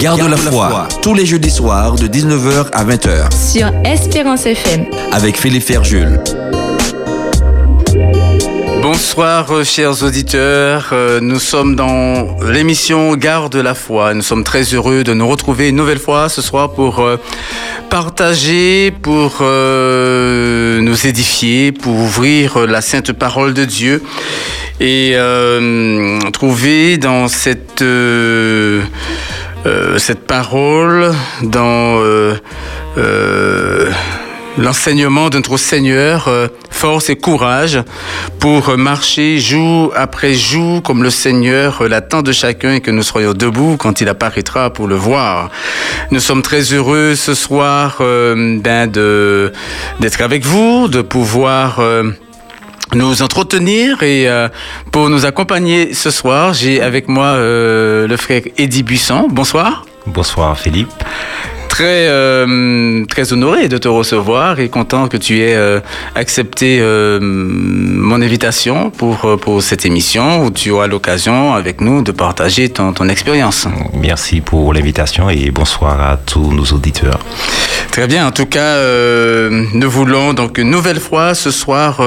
Garde la foi, tous les jeudis soirs de 19h à 20h. Sur Espérance FM. Avec Philippe Ferjul. Bonsoir euh, chers auditeurs, euh, nous sommes dans l'émission Garde la foi. Nous sommes très heureux de nous retrouver une nouvelle fois ce soir pour euh, partager, pour nous édifier, pour ouvrir la sainte parole de Dieu et trouver dans cette cette parole, dans l'enseignement de notre Seigneur, euh, force et courage pour marcher jour après jour comme le Seigneur l'attend de chacun et que nous soyons debout quand il apparaîtra pour le voir. Nous sommes très heureux ce soir euh, ben de d'être avec vous, de pouvoir euh, nous entretenir et pour nous accompagner ce soir, j'ai avec moi le frère Eddie Buisson. Bonsoir. Bonsoir Philippe très, euh, très honoré de te recevoir et content que tu aies euh, accepté euh, mon invitation pour, pour cette émission où tu auras l'occasion avec nous de partager ton, ton expérience. Merci pour l'invitation et bonsoir à tous nos auditeurs. Très bien. En tout cas, nous voulons donc une nouvelle fois ce soir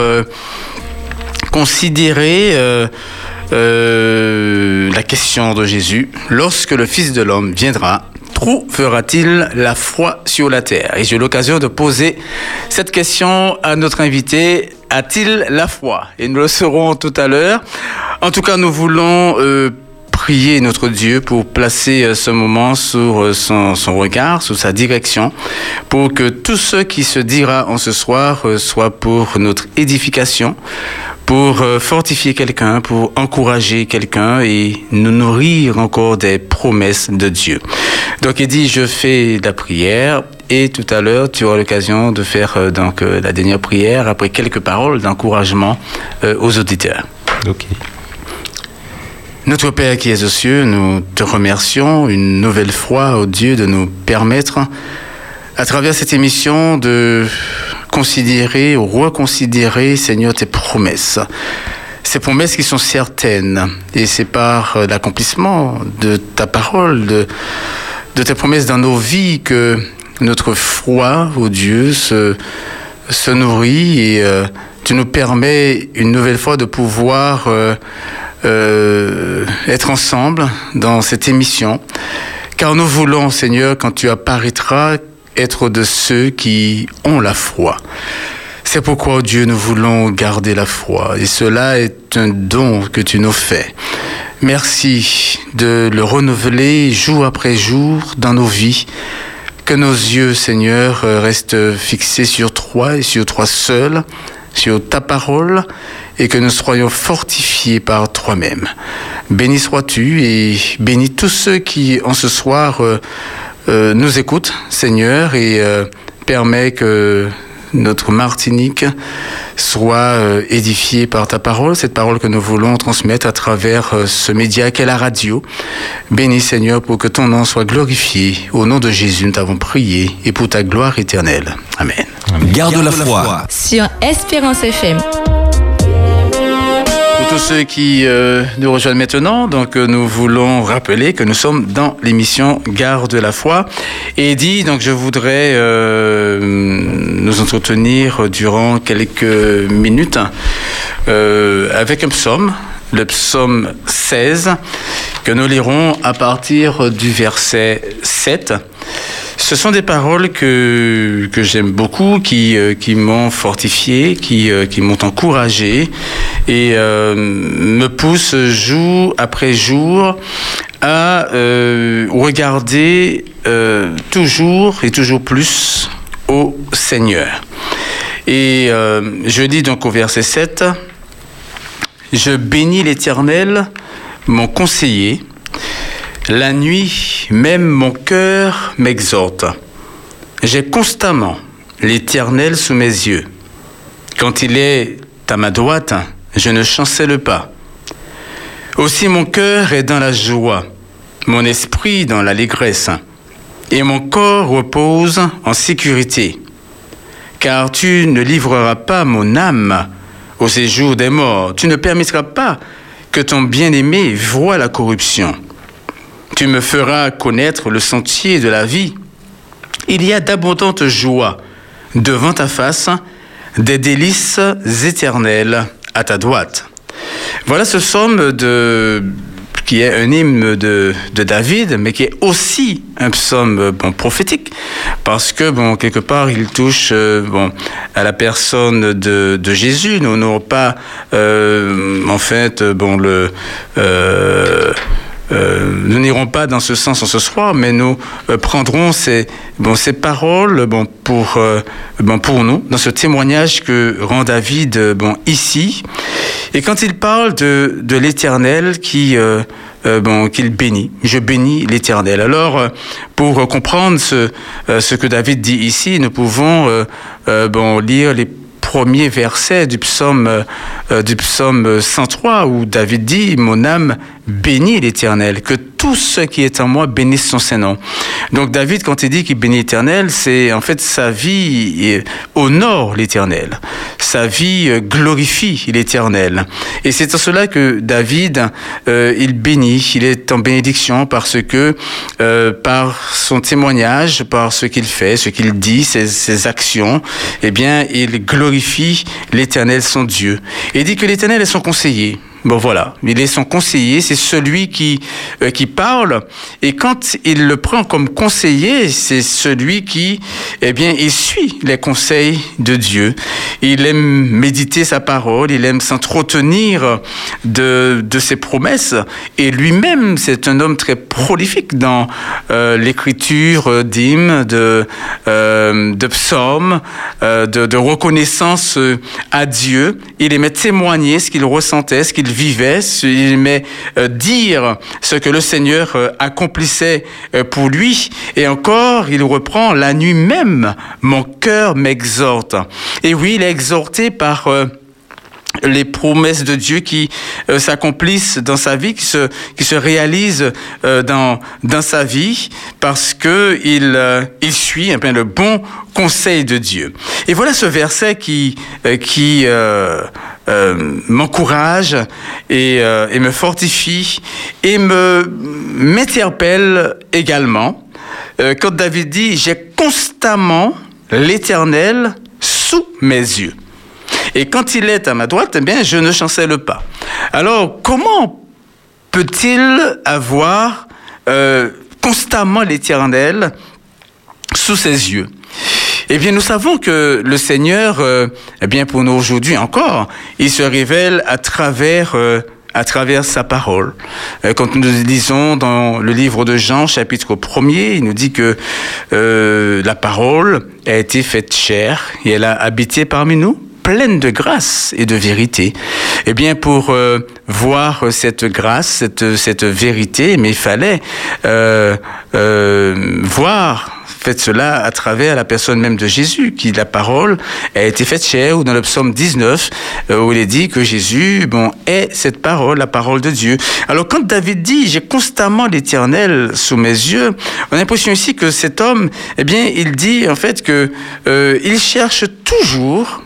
considérer la question de Jésus. Lorsque le Fils de l'homme viendra, Trop fera-t-il la foi sur la terre Et j'ai l'occasion de poser cette question à notre invité. A-t-il la foi? Et nous le saurons tout à l'heure. En tout cas, nous voulons euh, prier notre Dieu pour placer euh, ce moment sur euh, son, son, regard, sous sa direction, pour que tout ce qui se dira en ce soir soit pour notre édification, pour euh, fortifier quelqu'un, pour encourager quelqu'un et nous nourrir encore des promesses de Dieu. Donc il dit, je fais la prière et tout à l'heure, tu auras l'occasion de faire euh, donc euh, la dernière prière après quelques paroles d'encouragement aux auditeurs. Ok. Notre Père qui es aux cieux, nous te remercions une nouvelle fois, au Dieu, de nous permettre, à travers cette émission, de considérer ou reconsidérer, Seigneur, tes promesses. Ces promesses qui sont certaines. Et c'est par euh, l'accomplissement de ta parole, de, de tes promesses dans nos vies que notre foi au Dieu se, se nourrit et euh, tu nous permets une nouvelle fois de pouvoir euh, être ensemble dans cette émission. Car nous voulons, Seigneur, quand tu apparaîtras, être de ceux qui ont la foi. C'est pourquoi, Dieu, nous voulons garder la foi. Et cela est un don que tu nous fais. Merci de le renouveler jour après jour dans nos vies. Que nos yeux, Seigneur, restent fixés sur toi et sur toi seul, sur ta parole, et que nous soyons fortifiés par toi-même. Béni sois-tu et bénis tous ceux qui, en ce soir, nous écoute, Seigneur, et euh, permet que notre Martinique soit euh, édifiée par ta parole, cette parole que nous voulons transmettre à travers ce média qu'est la radio. Bénis Seigneur pour que ton nom soit glorifié. Au nom de Jésus, nous t'avons prié et pour ta gloire éternelle. Amen. Garde, la foi. Sur Espérance FM tous ceux qui euh, nous rejoignent maintenant, donc euh, nous voulons rappeler que nous sommes dans l'émission Gare de la foi. Et dit, donc je voudrais euh, nous entretenir durant quelques minutes avec un psaume, le psaume 16, que nous lirons à partir du verset 7. Ce sont des paroles que, j'aime beaucoup, qui, euh, qui m'ont fortifié, qui, euh, m'ont encouragé et euh, me poussent jour après jour à regarder toujours et toujours plus au Seigneur. Et je dis donc au verset 7, Je bénis l'Éternel, mon conseiller, la nuit, même mon cœur m'exhorte. J'ai constamment l'Éternel sous mes yeux. Quand il est à ma droite, je ne chancelle pas. Aussi mon cœur est dans la joie, mon esprit dans l'allégresse, et mon corps repose en sécurité. Car tu ne livreras pas mon âme au séjour des morts, tu ne permettras pas que ton bien-aimé voie la corruption. Tu me feras connaître le sentier de la vie. Il y a d'abondantes joies devant ta face, des délices éternelles à ta droite. Voilà ce psaume de, qui est un hymne de, de David, mais qui est aussi un psaume prophétique, parce que, bon, quelque part, il touche euh, bon, à la personne de, de Jésus. Nous n'aurons pas, euh, en fait, bon, le... Euh, nous n'irons pas dans ce sens en ce soir, mais nous euh, prendrons ces, bon, ces paroles bon, pour, euh, bon, pour nous, dans ce témoignage que rend David bon, ici. Et quand il parle de, de l'Éternel qui, euh, euh, bon, qu'il bénit, je bénis l'Éternel. Alors, euh, pour comprendre ce, ce que David dit ici, nous pouvons bon, lire les premiers versets du psaume, euh, du psaume 103 où David dit, mon âme bénit l'Éternel, que tout ce qui est en moi bénisse son Saint-Nom. Donc David, quand il dit qu'il bénit l'Éternel, c'est en fait sa vie honore l'Éternel. Sa vie euh, glorifie l'Éternel. Et c'est en cela que David, euh, il bénit, il est en bénédiction parce que euh, par son témoignage, par ce qu'il fait, ce qu'il dit, ses, ses actions, eh bien, il glorifie l'Éternel, son Dieu. Et il dit que l'Éternel est son conseiller. Bon voilà, il est son conseiller, c'est celui qui, euh, qui parle. Et quand il le prend comme conseiller, c'est celui qui, eh bien, il suit les conseils de Dieu. Il aime méditer sa parole, il aime s'entretenir de, de ses promesses. Et lui-même, c'est un homme très prolifique dans euh, l'écriture d'hymnes, de, euh, de psaumes, euh, de, de reconnaissance à Dieu. Il aimait témoigner ce qu'il ressentait, ce qu'il vivait, il aimait euh, dire ce que le Seigneur euh, accomplissait euh, pour lui. Et encore, il reprend la nuit même, mon cœur m'exhorte. Et oui, il est exhorté par les promesses de Dieu qui euh, s'accomplissent dans sa vie, qui se, qui se réalisent euh, dans, dans sa vie, parce que il, euh, il suit eh bien, le bon conseil de Dieu. Et voilà ce verset qui, qui m'encourage et, et me fortifie et me m'interpelle également. quand David dit, j'ai constamment l'Éternel sous mes yeux. Et quand il est à ma droite, eh bien, je ne chancelle pas. Alors, comment peut-il avoir euh, constamment l'Éternel sous ses yeux? Eh bien, nous savons que le Seigneur, euh, eh bien, pour nous aujourd'hui encore, il se révèle à travers euh, à travers sa parole. Euh, quand nous lisons dans le livre de Jean, chapitre 1er, il nous dit que euh, la parole a été faite chair et elle a habité parmi nous pleine de grâce et de vérité. Eh bien, pour euh, voir cette grâce, cette, cette vérité, mais il fallait euh, euh, voir faites cela à travers la personne même de Jésus, qui la parole a été faite chair, ou dans le psaume 19, où il est dit que Jésus, bon, est cette parole, la parole de Dieu. Alors quand David dit, j'ai constamment l'Éternel sous mes yeux, on a l'impression ici que cet homme, eh bien, il dit en fait que euh, il cherche toujours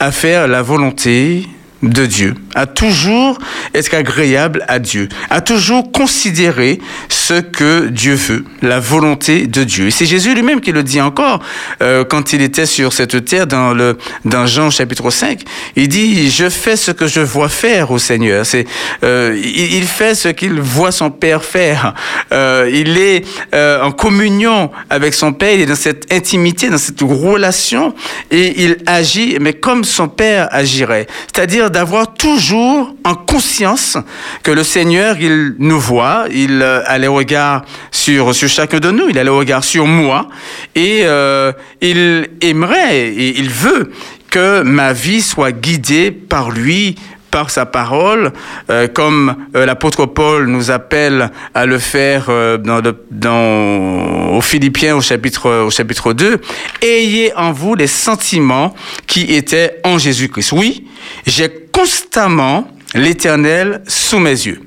à faire la volonté de Dieu, à toujours être agréable à Dieu, à toujours considérer ce que Dieu veut, la volonté de Dieu. Et c'est Jésus lui-même qui le dit encore euh, quand il était sur cette terre dans le dans Jean chapitre 5. Il dit je fais ce que je vois faire au Seigneur. C'est euh, il, fait ce qu'il voit son Père faire. Euh, il est en communion avec son Père. Il est dans cette intimité, dans cette relation et il agit mais comme son Père agirait, c'est-à-dire d'avoir toujours en conscience que le Seigneur, il nous voit, il a les regards sur, sur chacun de nous, il a les regards sur moi, et euh, il aimerait et il veut que ma vie soit guidée par lui, par sa parole, euh, comme euh, l'apôtre Paul nous appelle à le faire euh, dans, le, dans aux Philippiens au chapitre au chapitre 2, ayez en vous les sentiments qui étaient en Jésus-Christ. Oui, j'ai constamment l'Éternel sous mes yeux.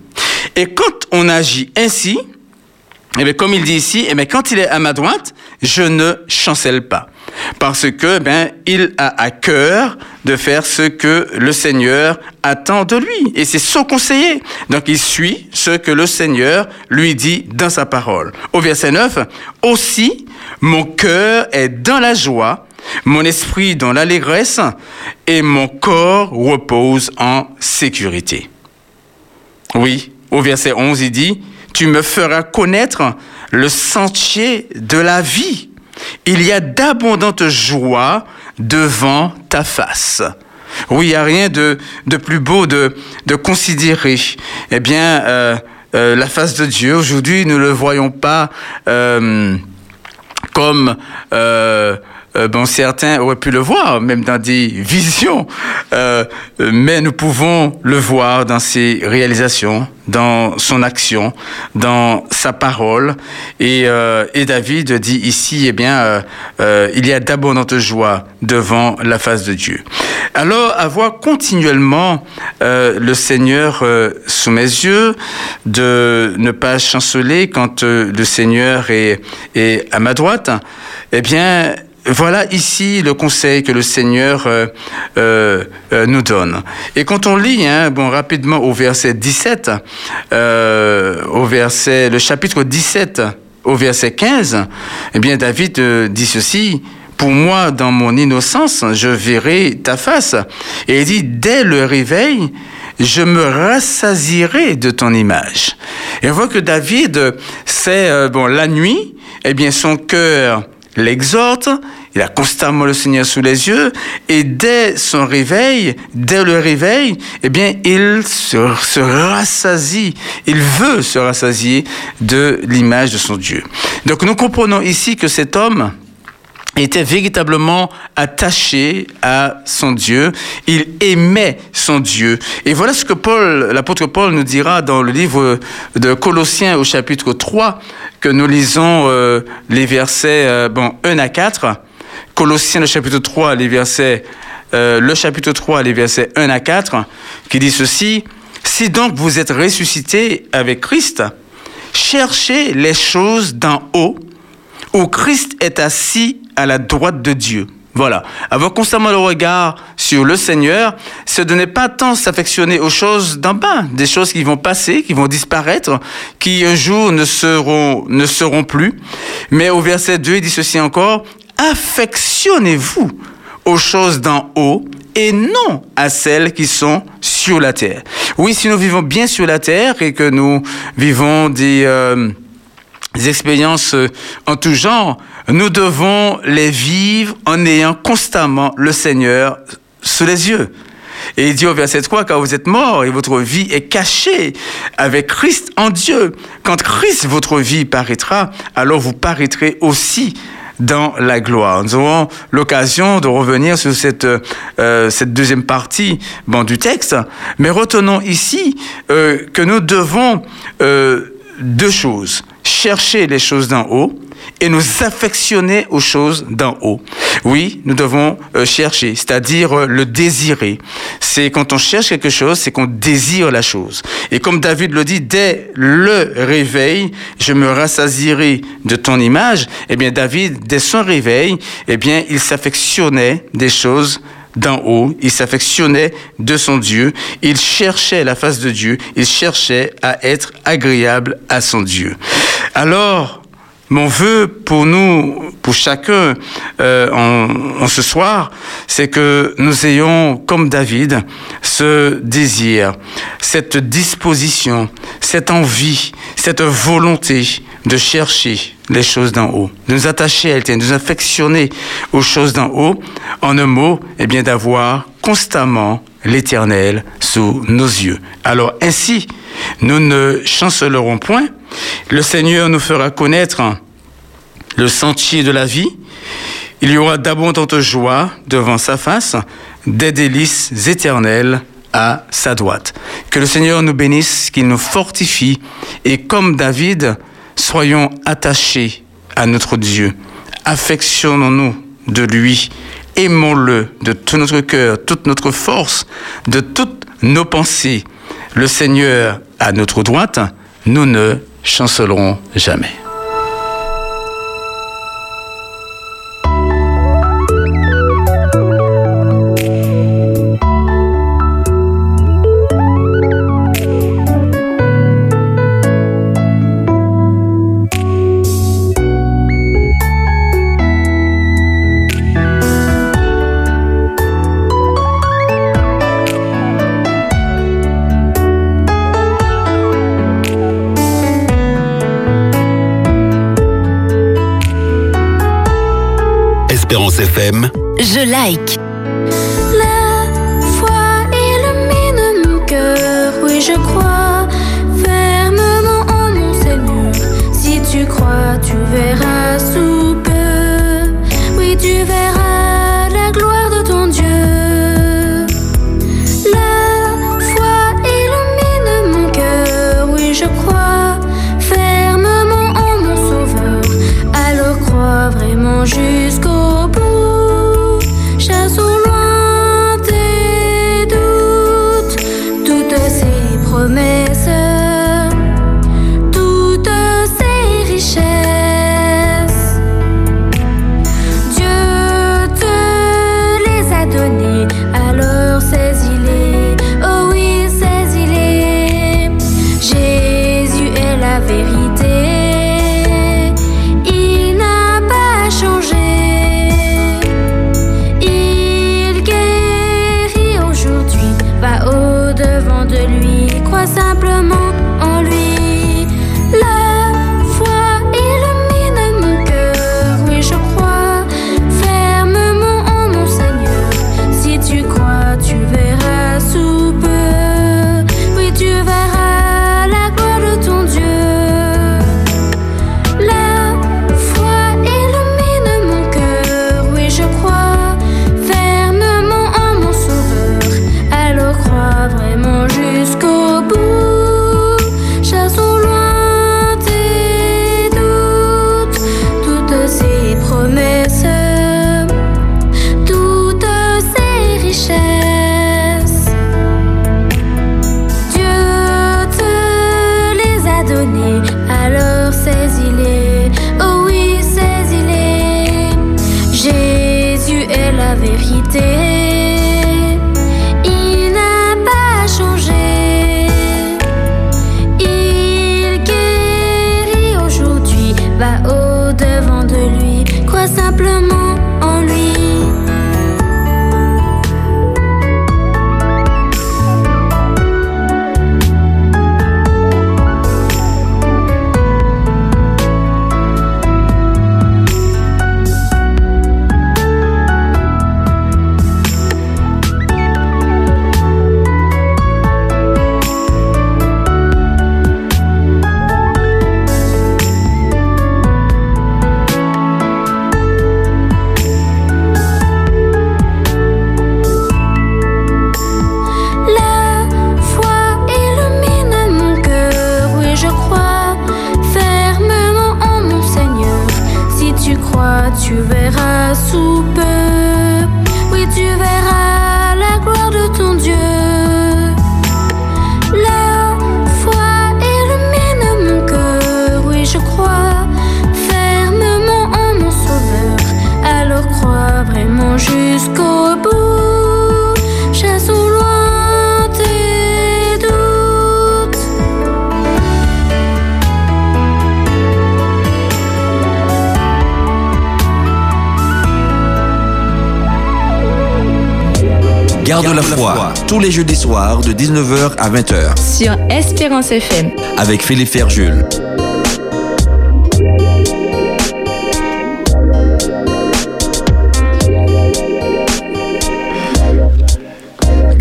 Et quand on agit ainsi, bien, comme il dit ici, bien, quand il est à ma droite, je ne chancelle pas. parce que ben il a à cœur de faire ce que le Seigneur attend de lui et c'est son conseiller. Donc il suit ce que le Seigneur lui dit dans sa parole. Au verset 9, aussi mon cœur est dans la joie, mon esprit dans l'allégresse et mon corps repose en sécurité. Oui, au verset 11, il dit, tu me feras connaître le sentier de la vie. Il y a d'abondantes joies devant ta face. Oui, il n'y a rien de, plus beau de, de considérer. Eh bien, euh, euh, la face de Dieu, aujourd'hui, nous ne le voyons pas euh, comme... euh, bon, certains auraient pu le voir, même dans des visions, euh, mais nous pouvons le voir dans ses réalisations, dans son action, dans sa parole. Et, euh, David dit ici, eh bien, il y a d'abondantes joies devant la face de Dieu. Alors, avoir continuellement le Seigneur sous mes yeux, de ne pas chanceler quand le Seigneur est à ma droite, eh bien, voilà ici le conseil que le Seigneur euh, euh, euh, nous donne. Et quand on lit, hein, bon, rapidement au verset 17, euh, au verset, le chapitre 17, au verset 15, eh bien, David euh, dit ceci. Pour moi, dans mon innocence, je verrai ta face. Et il dit, dès le réveil, je me rassasierai de ton image. Et on voit que David, c'est, euh, bon, la nuit, eh bien, son cœur l'exhorte, il a constamment le Seigneur sous les yeux, et dès son réveil, dès le réveil, eh bien, il se, se rassasie, il veut se rassasier de l'image de son Dieu. Donc nous comprenons ici que cet homme, était véritablement attaché à son Dieu. Il aimait son Dieu. Et voilà ce que Paul, l'apôtre Paul nous dira dans le livre de Colossiens au chapitre 3, que nous lisons euh, les versets euh, bon, 1 à 4. Colossiens le chapitre 3, les versets, euh, le chapitre 3, les versets 1 à 4, qui dit ceci. Si donc vous êtes ressuscité avec Christ, cherchez les choses d'en haut, où Christ est assis à la droite de Dieu. Voilà. Avoir constamment le regard sur le Seigneur, ce n'est pas tant s'affectionner aux choses d'en bas, des choses qui vont passer, qui vont disparaître, qui un jour ne seront, ne seront plus. Mais au verset 2, il dit ceci encore, affectionnez-vous aux choses d'en haut et non à celles qui sont sur la terre. Oui, si nous vivons bien sur la terre et que nous vivons des... Euh, des expériences en tout genre, nous devons les vivre en ayant constamment le Seigneur sous les yeux. Et il dit au verset 3, car vous êtes morts et votre vie est cachée avec Christ en Dieu. Quand Christ, votre vie, paraîtra, alors vous paraîtrez aussi dans la gloire. Nous aurons l'occasion de revenir sur cette, euh, cette deuxième partie bon, du texte, mais retenons ici euh, que nous devons euh, deux choses chercher les choses d'en haut et nous affectionner aux choses d'en haut. Oui, nous devons euh, chercher, c'est-à-dire euh, le désirer. C'est quand on cherche quelque chose, c'est qu'on désire la chose. Et comme David le dit, dès le réveil, je me rassasierai de ton image. Eh bien, David, dès son réveil, eh bien, il s'affectionnait des choses d'en haut, il s'affectionnait de son Dieu, il cherchait la face de Dieu, il cherchait à être agréable à son Dieu. Alors, mon vœu pour nous, pour chacun euh, en, en, ce soir, c'est que nous ayons, comme David, ce désir, cette disposition, cette envie, cette volonté de chercher les choses d'en haut, de nous attacher à elle, de nous affectionner aux choses d'en haut, en un mot, eh bien d'avoir constamment l'Éternel sous nos yeux. Alors ainsi, nous ne chancelerons point, le Seigneur nous fera connaître le sentier de la vie. Il y aura d'abondantes joies devant sa face, des délices éternelles à sa droite. Que le Seigneur nous bénisse, qu'il nous fortifie et comme David, soyons attachés à notre Dieu. Affectionnons-nous de lui. Aimons-le de tout notre cœur, toute notre force, de toutes nos pensées. Le Seigneur à notre droite, nous ne chancelerons jamais. Je like. Tu verras sous peu, oui tu verras tous les jeudis soirs de 19h à 20h, Sur Espérance FM. avec Philippe Ferjul.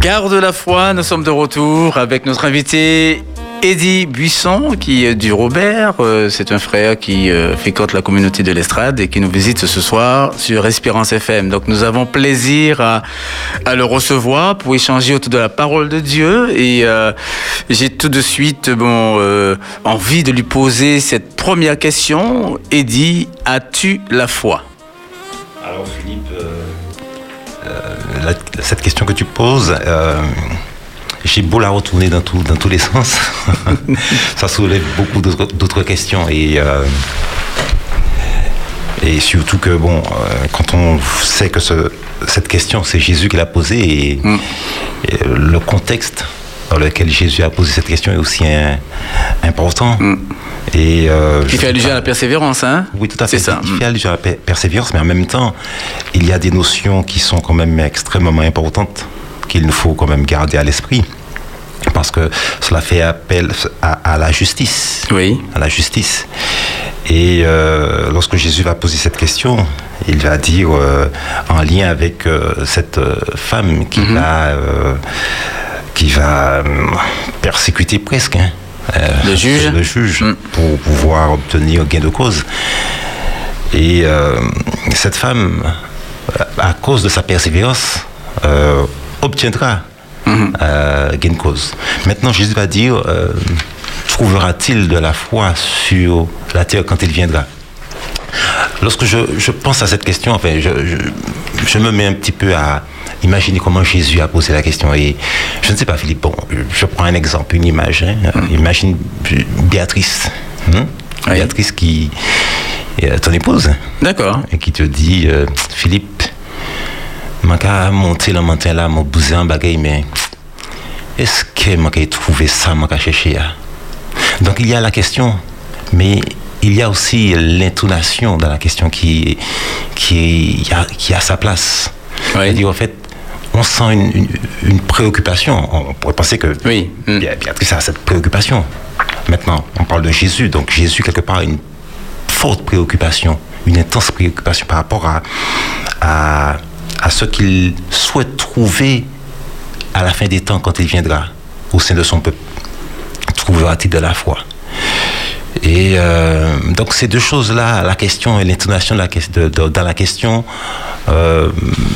Garde la foi, nous sommes de retour avec notre invité Eddie Buisson qui est du Robert. Euh, C'est un frère qui euh, fréquente la communauté de l'estrade et qui nous visite ce soir sur Espérance FM. Donc nous avons plaisir à, le recevoir pour échanger autour de la parole de Dieu et euh, j'ai tout de suite bon euh, envie de lui poser cette première question. Eddie, as-tu la foi? Alors Philippe, cette question que tu poses, j'ai beau la retourner dans, tout- dans tous les sens, ça soulève beaucoup d'autres questions et euh, et surtout que bon, euh, quand on sait que ce- cette question c'est Jésus qui l'a posée et, Mm. et le contexte dans lequel Jésus a posé cette question est aussi un- important. Mm. Et euh, je fait allusion à la persévérance, hein oui, tout à fait. Ça. Il fait allusion à la per- persévérance, mais en même temps, il y a des notions qui sont quand même extrêmement importantes qu'il nous faut quand même garder à l'esprit. Parce que cela fait appel à, la justice. Oui. À la justice. Et euh, lorsque Jésus va poser cette question, il va dire, euh, en lien avec euh, cette femme qui mhm. va, qui va persécuter presque hein, le juge, le juge mm. pour pouvoir obtenir gain de cause. Et cette femme, à cause de sa persévérance, obtiendra gain cause. Maintenant, Jésus va dire, euh, trouvera-t-il de la foi sur la terre quand il viendra? Lorsque je, pense à cette question, enfin, je, me mets un petit peu à imaginer comment Jésus a posé la question. Et je ne sais pas, Philippe, bon, je prends un exemple, une image. Hein. Mhm. Imagine Béatrice. Hein? Béatrice qui est ton épouse. D'accord. Et qui te dit, euh, Philippe, je monter le matin là, mon bousin bagaille, mais est-ce que je trouvé ça, je cherché Donc il y a la question, mais il y a aussi l'intonation dans la question qui, qui, a, qui a sa place. en fait, on sent une, une, préoccupation. On pourrait penser que oui. Béatrice a cette préoccupation. Maintenant, on parle de Jésus, donc Jésus, quelque part, a une forte préoccupation, une intense préoccupation par rapport à, à à ce qu'il souhaite trouver à la fin des temps quand il viendra au sein de son peuple. Trouvera-t-il de la foi? Et euh, donc ces deux choses-là, la question et l'intonation dans la question, euh,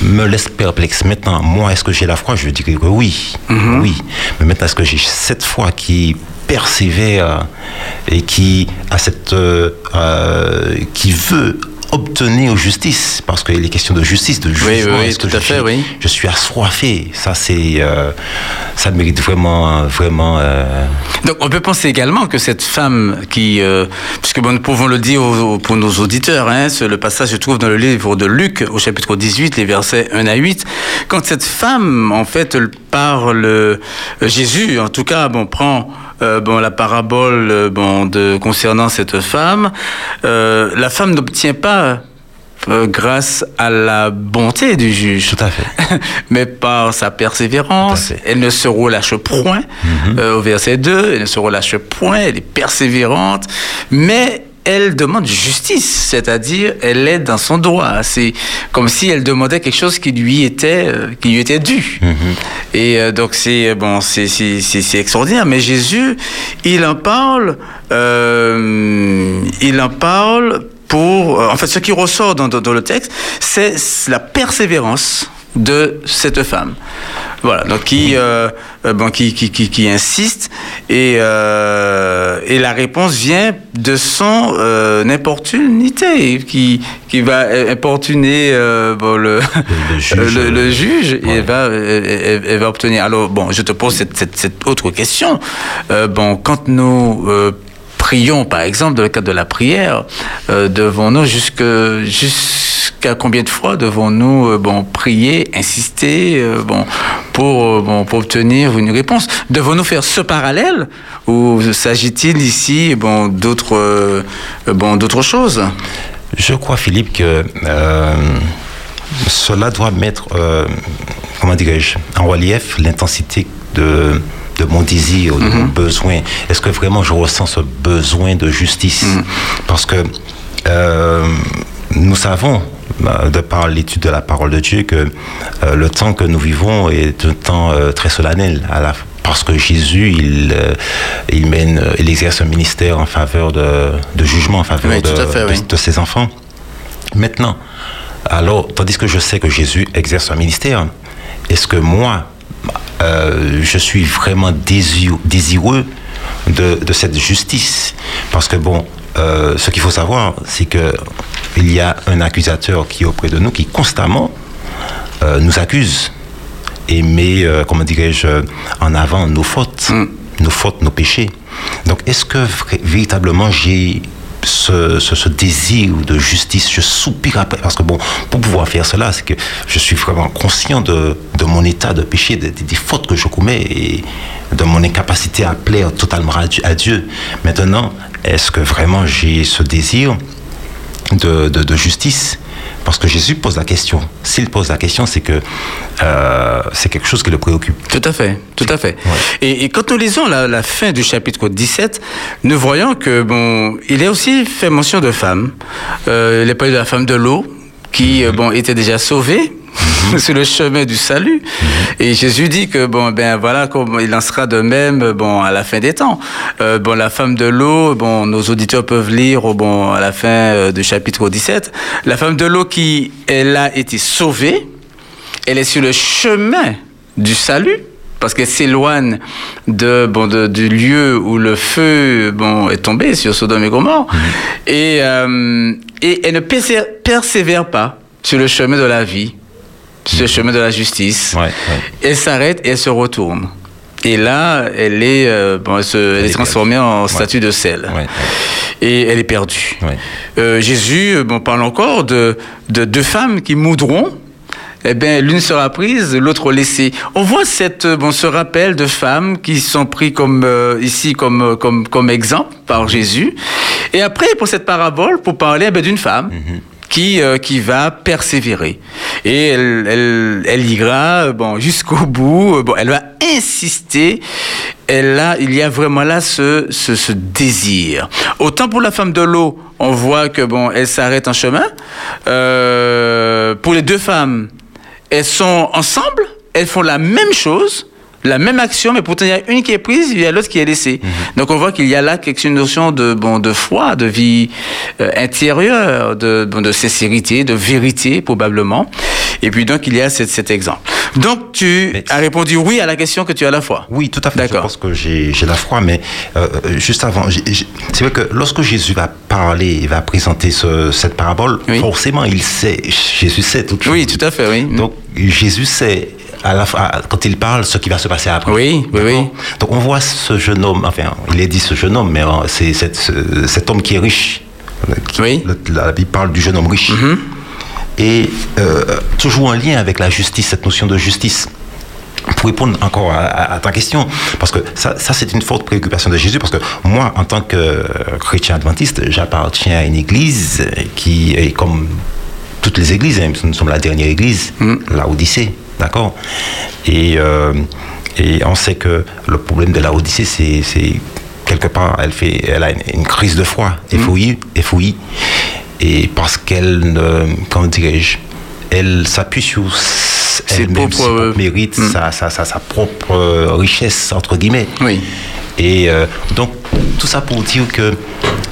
me laissent perplexe. Maintenant, moi, est-ce que j'ai la foi? Je dirais que oui, mm-hmm. oui. Mais maintenant, est-ce que j'ai cette foi qui persévère et qui a cette, euh, qui veut obtenir justice, parce qu'il est question de justice, de jugement. Oui, oui, tout à fait, oui. Je suis assoiffé. Ça, c'est, euh, ça mérite vraiment, vraiment. Euh, Donc, on peut penser également que cette femme qui, euh, puisque bon, nous pouvons le dire pour nos auditeurs, hein, le passage se trouve dans le livre de Luc, au chapitre 18, les versets 1 à 8. Quand cette femme, en fait, parle, Jésus, en tout cas, bon, prend euh, bon, la parabole euh, bon, de, concernant cette femme, euh, la femme n'obtient pas grâce à la bonté du juge. Tout à fait. Mais par sa persévérance, elle ne se relâche point. Mhm. au verset 2, elle ne se relâche point, elle est persévérante. Mais elle demande justice, c'est-à-dire elle est dans son droit. C'est comme si elle demandait quelque chose qui lui était, euh, qui lui était dû. Mm-hmm. Et euh, donc c'est bon, c'est extraordinaire. Mais Jésus, il en parle, euh, il en parle pour, en fait, ce qui ressort dans, dans le texte, c'est la persévérance de cette femme. Voilà, donc qui, euh, euh, bon, qui, qui, qui, qui, insiste. Et, euh, et la réponse vient de son euh, importunité qui, qui va importuner bon, le, le, juge, le, juge. Et va, elle, va obtenir. Alors, bon, je te pose cette, cette, cette autre question. bon, quand nous prions, par exemple, dans le cadre de la prière, devons-nous jusque, jusque combien de fois devons-nous euh, bon, prier, insister euh, bon, pour, euh, bon, pour obtenir une réponse? Devons-nous faire ce parallèle ou s'agit-il ici bon, d'autres bon, d'autres choses? Je crois, Philippe, que cela doit mettre, comment dirais-je, en relief l'intensité de, de mon désir, de mon mhm. besoin. Est-ce que vraiment je ressens ce besoin de justice? Mhm. Parce que nous savons de par l'étude de la parole de Dieu, que euh, le temps que nous vivons est un temps euh, très solennel, à la, parce que Jésus, il, euh, il mène, il exerce un ministère en faveur de, de jugement, en faveur de, de, ses enfants. Maintenant, alors, tandis que je sais que Jésus exerce un ministère, est-ce que moi, je suis vraiment désireux de, de, cette justice? Parce que bon, ce qu'il faut savoir, c'est que il y a un accusateur qui est auprès de nous, qui constamment euh, nous accuse et met, euh, comment dirais-je, en avant nos fautes, mm. nos fautes, nos péchés. Donc, est-ce que véritablement j'ai ce, désir de justice, je soupire après. Parce que bon, pour pouvoir faire cela, c'est que je suis vraiment conscient de, mon état de péché, des, fautes que je commets et de mon incapacité à plaire totalement à Dieu. Maintenant, est-ce que vraiment j'ai ce désir? De, de- de justice. Parce que Jésus pose la question. S'il pose la question, c'est que euh, c'est quelque chose qui le préoccupe. Tout à fait, tout à fait. Et, et quand nous lisons la, la fin du chapitre 17, nous voyons que bon, il est aussi fait mention de femmes. Euh, il est parlé de la femme de l'eau qui euh, bon était déjà sauvée. sur le chemin du salut. Et Jésus dit que bon ben voilà comme il en sera de même bon à la fin des temps. Euh, bon la femme de l'eau bon nos auditeurs peuvent lire oh, bon à la fin euh, du chapitre 17 la femme de l'eau qui elle a été sauvée. Elle est sur le chemin du salut parce qu'elle s'éloigne de, bon, de- du lieu où le feu bon, est tombé sur Sodome et Gomorre. Et, euh, et elle ne persévère, persévère pas sur le chemin de la vie, le chemin de la justice. Ouais, ouais. Elle s'arrête et elle se retourne. Et là, elle est, euh, bon, elle, se- elle est est transformée en Ouais. statue de sel. Et elle est perdue. Euh, Jésus bon, parle encore de, de deux femmes qui moudront. Eh bien, l'une sera prise, l'autre laissée. On voit cette, euh, bon, ce rappel de femmes qui sont pris comme, euh, ici comme, comme, comme exemple par Jésus. Et après, pour cette parabole, pour parler eh bien, d'une femme qui, euh, qui va persévérer. Et elle, elle, elle ira euh, bon, jusqu'au bout. Euh, Bon, elle va insister. Elle a, il y a vraiment là ce, ce, désir. Autant pour la femme de l'eau, on voit que bon, elle s'arrête en chemin. Pour les deux femmes, elles sont ensemble, elles font la même chose, la même action, mais pourtant il y a une qui est prise, il y a l'autre qui est laissée. Donc on voit qu'il y a là quelque une notion de bon de foi, de vie euh, intérieure, de bon, de sincérité, de vérité probablement. Et puis donc il y a cet, cet exemple. Donc tu Mais- as répondu oui à la question que tu as la foi. Oui, tout à fait. Je D'accord. pense que j'ai la foi, mais euh, euh, juste avant, c'est vrai que lorsque Jésus va parler, il va présenter ce- cette parabole, Oui. forcément, il sait, Jésus sait chose. Oui, tout à fait, oui. Donc, Jésus sait, à la, à- quand il parle, ce qui va se passer après. Oui, oui, oui. Donc, on voit ce jeune homme, enfin, il est dit ce jeune homme, mais euh, c'est cet homme qui est riche. qui- Oui. Le- la Bible parle du jeune homme riche. Et euh, toujours en lien avec la justice, cette notion de justice. Pour répondre encore à, à- à ta question, parce que ça, ça, c'est une forte préoccupation de Jésus, parce que moi, en tant que euh, chrétien adventiste, j'appartiens à une église qui est comme toutes les églises, hein, nous sommes la dernière église, la Odyssée, d'accord et, euh, et on sait que le problème de la Odyssée, c'est c'est quelque part, elle, fait, elle a une, une crise de foi, effouillée, effouillée, et parce qu'elle, comment dirais-je, elle s'appuie sur elle-même, ses propres, propres mérites, Mm. sa, sa, sa, sa propre euh, richesse, entre guillemets. Oui. Et euh, donc, tout ça pour dire que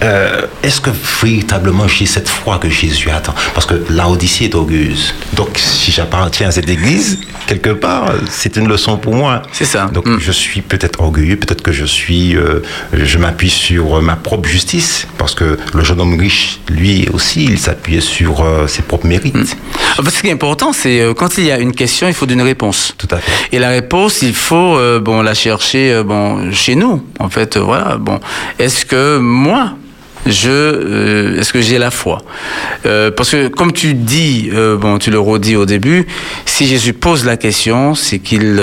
euh, est-ce que véritablement j'ai cette foi que Jésus attend? Parce que la Odyssée est orgueilleuse. Donc, si j'appartiens à cette église, quelque part, c'est une leçon pour moi. C'est ça. Donc, Mm. je suis peut-être orgueilleux, peut-être que je suis, euh, je m'appuie sur ma propre justice, parce que le jeune homme riche, lui aussi, il s'appuyait sur ses propres mérites. En fait, ce qui est important, c'est quand il y a une question, il faut une réponse. Tout à fait. Et la réponse, il faut bon la chercher bon chez nous. En fait, euh, voilà. Bon, est-ce que moi je, euh, est-ce que j'ai la foi? Euh, Parce que comme tu dis, euh, bon, tu le redis au début, si Jésus pose la question, c'est qu'il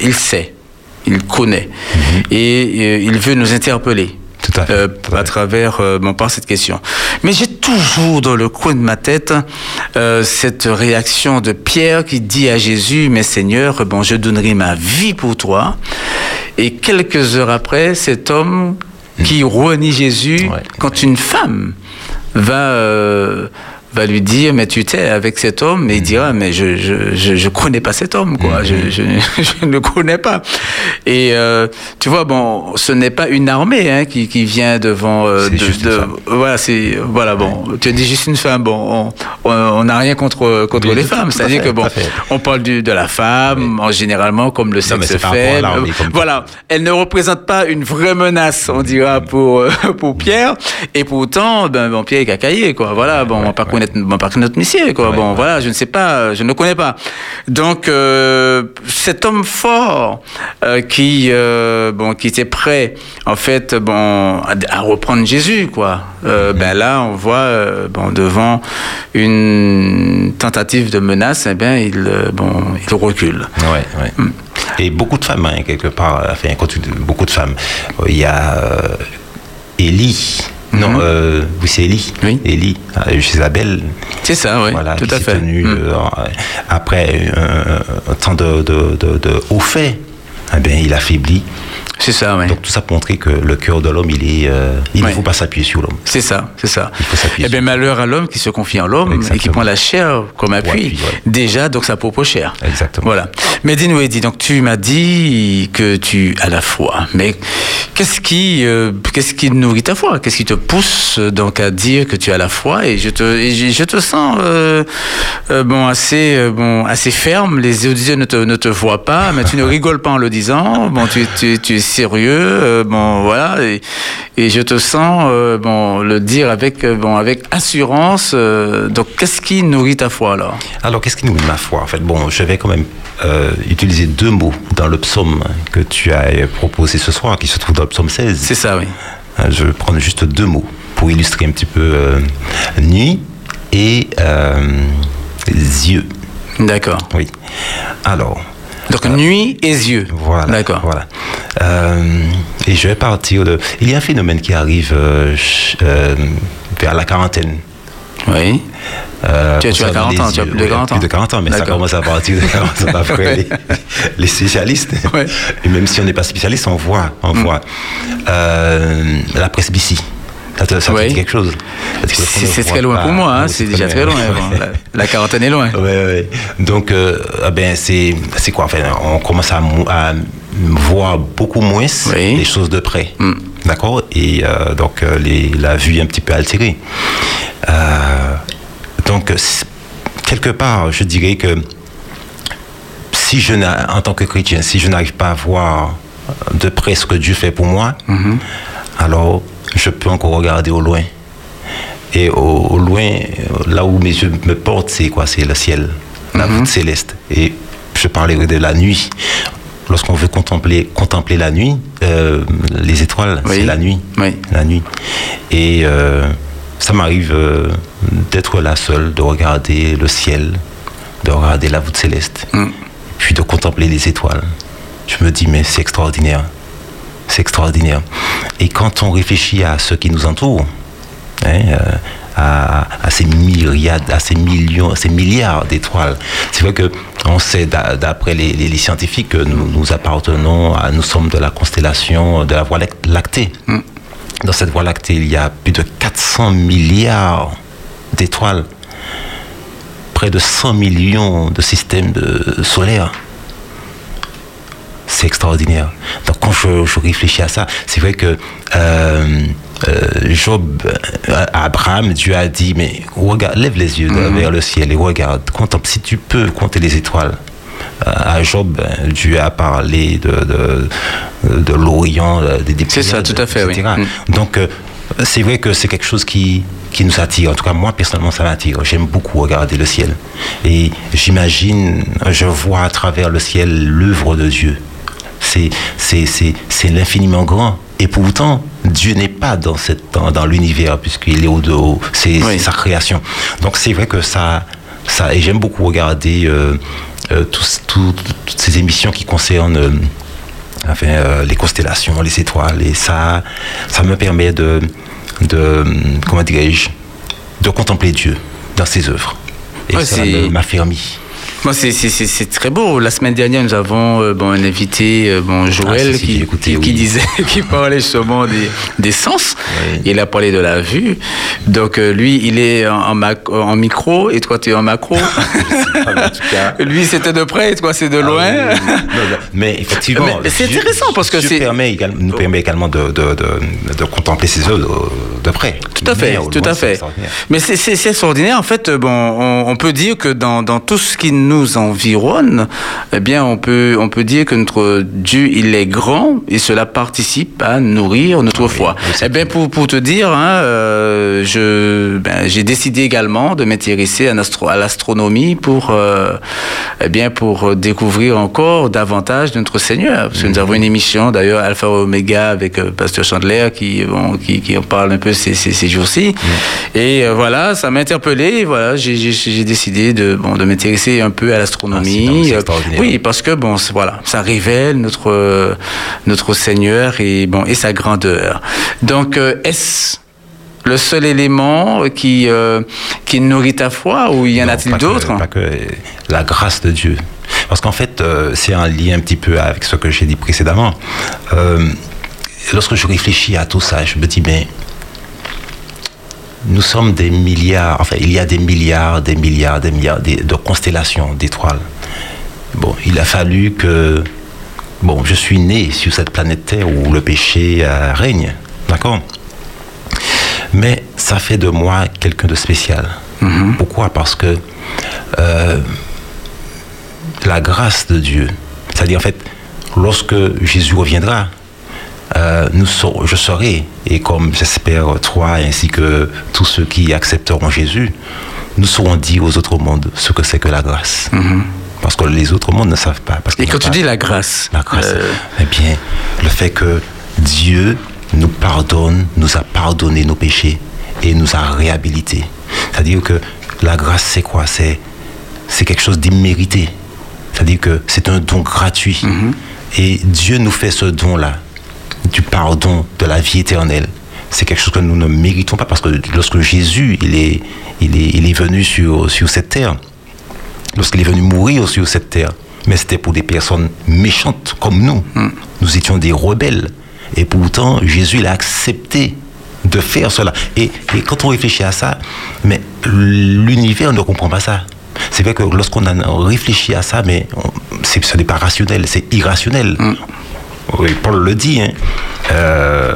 il sait, il connaît, et euh, il veut nous interpeller. À fait. Euh, à travers euh, bon, par cette question. Mais j'ai toujours dans le coin de ma tête euh, cette réaction de Pierre qui dit à Jésus, mais Seigneur, bon, je donnerai ma vie pour toi. Et quelques heures après, cet homme qui renie Jésus, Ouais. quand une femme va euh, va lui dire mais tu t'es avec cet homme mais il dira mais je je, je je connais pas cet homme quoi. Je, je, je ne connais pas. Et euh, tu vois bon ce n'est pas une armée hein, qui, qui vient devant euh, de- voilà c'est voilà bon tu dis juste une femme bon on- n'a rien contre contre les femmes. c'est-à-dire fait, que bon fait. on parle du, de la femme en généralement comme le sexe faible l'armée, comme- voilà. elle ne représente pas une vraie menace on dira pour euh, pour Pierre. Et pourtant ben bon Pierre est cacaillé quoi. Voilà bon on va pas ouais. connaître on va pas connaître monsieur quoi Ouais, bon ouais. voilà je ne sais pas je ne le connais pas donc euh, cet homme fort euh, qui euh, bon qui était prêt en fait bon à, à reprendre Jésus quoi Euh, ben là on voit euh, bon devant une tentative de menace eh bien il euh, bon il recule Ouais, ouais. Et beaucoup de femmes, hein, quelque part, enfin, beaucoup de femmes. Il y a Élie, Non, Mhm. euh, oui, c'est Élie. Oui. Élie, euh, Isabelle. C'est ça, oui, voilà, tout qui à fait. tenu, Mm. euh, après euh, un temps de, de, de, de hauts faits. Eh bien, il affaiblit. C'est ça, oui. Donc tout ça pour montrer que le cœur de l'homme, il est, euh, il Ouais. ne faut pas s'appuyer sur l'homme. C'est ça, c'est ça. Il faut s'appuyer Eh bien, malheur à l'homme qui se confie en l'homme et qui prend la chair comme appui. appui, ouais. Déjà, donc sa propre chair. Exactement. Voilà. Mais dis-nous, Eddie, donc tu m'as dit que tu as la foi. Mais qu'est-ce qui, euh, qu'est-ce qui nourrit ta foi? Qu'est-ce qui te pousse donc à dire que tu as la foi? Et je te, et je, je te sens euh, bon assez, bon assez ferme. Les auditeurs ne te, ne te voient pas, mais tu ne rigoles pas en le disant. Bon, tu, tu, tu es sérieux. euh, bon, voilà. Et, et je te sens euh, bon le dire avec euh, bon avec assurance. donc, qu'est-ce qui nourrit ta foi alors? Alors, qu'est-ce qui nous met ma foi? En fait, bon, je vais quand même euh, utiliser deux mots dans le psaume que tu as proposé ce soir, qui se trouve dans le psaume 16. C'est ça, oui. Je vais prendre juste deux mots pour illustrer un petit peu euh, nuit et euh, yeux. D'accord. Oui. Alors, Donc nuit et yeux. voilà. D'accord. Voilà. Euh, et je vais partir de. Il y a un phénomène qui arrive euh, euh, vers la quarantaine. Oui. Euh, Tu as- tu as concernant 40 ans, tu as plus de Oui, 40 ans. Plus de 40 ans, mais ça commence à partir de 40 ans après les, les spécialistes. Ouais. Et même si on n'est pas spécialiste, on voit, on Mm. voit euh, la presbytie. Ça te, ça Ouais. dit quelque chose que C'est très loin pas. pour moi, hein, Ah, c'est déjà très loin. bon, la, la quarantaine est loin. Ouais, ouais. Donc, euh, ah ben, c'est, quoi enfin, On commence à, voir beaucoup moins Oui. les choses de près. Mm. D'accord? Et euh, donc, euh, les, la vue est un petit peu altérée. Euh, donc, quelque part, je dirais que si je en tant que chrétien, si je n'arrive pas à voir de près ce que Dieu fait pour moi, Mhm. alors je peux encore regarder au loin. Et au, au loin, euh, là où mes yeux me portent, c'est quoi? C'est le ciel, la Mhm. voûte céleste. Et je parlerai de la nuit. Lorsqu'on veut contempler, contempler la nuit, euh, les étoiles, Oui. c'est la nuit. Oui. La nuit. Et euh, ça m'arrive euh, d'être là seul, de regarder le ciel, de regarder la voûte céleste, Mm. puis de contempler les étoiles. Je me dis, mais c'est extraordinaire. C'est extraordinaire. Et quand on réfléchit à ce qui nous entoure, hein, euh, à, à ces myriades, à ces millions, à ces milliards d'étoiles, c'est vrai que on sait d'a- d'après les, les- les scientifiques que nous, nous appartenons, à, nous sommes de la constellation de la Voie lac- lactée. Mm. Dans cette Voie lactée, il y a plus de 400 milliards d'étoiles, près de 100 millions de systèmes de- solaires c'est extraordinaire. Donc quand je, je réfléchis à ça, c'est vrai que euh, euh, Job, euh, Abraham, Dieu a dit, mais regarde, lève les yeux Mhm. vers le ciel et regarde, si tu peux compter les étoiles. À Job, Dieu a parlé de, de, de l'Orient, des, C'est ça, tout à fait, etc. Mm. Donc, euh, c'est vrai que c'est quelque chose qui, qui nous attire. En tout cas, moi, personnellement, ça m'attire. J'aime beaucoup regarder le ciel. Et j'imagine, je vois à travers le ciel l'œuvre de Dieu. C'est, l'infiniment grand. Et pourtant, Dieu n'est pas dans, cette, dans, dans l'univers, puisqu'il est au-dehors. C'est, Oui. sa création. Donc, c'est vrai que ça. ça et j'aime beaucoup regarder euh, euh, tout- toutes ces émissions qui concernent. euh, enfin, les constellations, les étoiles, et ça, ça me permet de, de comment dirais-je, de contempler Dieu dans ses œuvres. Et Ouais, ça m'affermit. Moi, c'est- très beau. La semaine dernière, nous avons euh, bon, un invité, euh, bon, Joël, Ah, si, qui, j'ai écouté, qui, qui oui. disait, qui parlait justement des, des sens. Oui. Il a parlé de la vue. Donc, euh, lui, il est en, en, mac- en micro et toi, tu es en macro. en cas. lui, c'était de près et toi, c'est de loin. Ah oui. Non, non, mais effectivement, c'est intéressant parce que c'est- nous permet également de, de, de, de contempler ses œuvres de près. Tout à fait, tout loin, à c'est fait. extraordinaire. Mais c'est- extraordinaire. En fait, bon, on, on peut dire que dans, dans tout ce qui nous environne, eh bien, on peut, on peut dire que notre Dieu, il est grand et cela participe à nourrir notre foi. oui, c'est Eh bien, pour, pour te dire, hein, euh, je, ben, j'ai décidé également de m'intéresser à, l'astro- à l'astronomie pour, euh, eh bien, pour découvrir encore davantage de notre Seigneur. Parce que nous avons une émission, d'ailleurs, Alpha Omega avec euh, Pasteur Chandler qui, qui, qui en parle un peu ces, ces, ces jours-ci. Et euh, voilà, ça m'a interpellé. Voilà, j'ai, j'ai, j'ai décidé de, bon, de m'intéresser un peu à Ah, l'astronomie. extraordinaire. oui, parce que bon, voilà, ça révèle notre euh, notre Seigneur et bon et sa grandeur. Donc, euh, est-ce le seul élément qui, euh, qui nourrit ta foi ou y en a-t-il d'autres Pas que la grâce de Dieu. Parce qu'en fait, euh, c'est un lien un petit peu avec ce que j'ai dit précédemment. Euh, lorsque je réfléchis à tout ça, je me dis, mais nous sommes des milliards, enfin, il y a des milliards, des milliards, des milliards de, de constellations, d'étoiles. Bon, il a fallu que. Bon, je suis né sur cette planète Terre où le péché euh, règne, d'accord? Mais ça fait de moi quelqu'un de spécial. Pourquoi? Parce que euh, la grâce de Dieu, c'est-à-dire en fait, lorsque Jésus reviendra, euh, nous saurons- je serai, et comme j'espère toi ainsi que tous ceux qui accepteront Jésus, nous saurons dire aux autres mondes ce que c'est que la grâce. Parce que les autres mondes ne savent pas. Parce Et quand tu pas- dis la grâce, la grâce, euh, eh bien, le fait que Dieu nous pardonne, nous a pardonné nos péchés et nous a réhabilités. C'est-à-dire que la grâce, c'est quoi? C'est c'est quelque chose d'immérité. C'est-à-dire que c'est un don gratuit. Et Dieu nous fait ce don-là, du pardon, de la vie éternelle. C'est quelque chose que nous ne méritons pas parce que lorsque Jésus il est, il est, il est venu sur, sur cette terre, lorsqu'il est venu mourir sur cette terre, mais c'était pour des personnes méchantes comme nous. Nous étions des rebelles. Et pourtant, Jésus a accepté de faire cela. Et, et quand on réfléchit à ça, mais l'univers ne comprend pas ça. C'est vrai que lorsqu'on a réfléchi à ça, mais on- ce n'est pas rationnel, c'est irrationnel. Oui, Paul le dit. hein. Euh,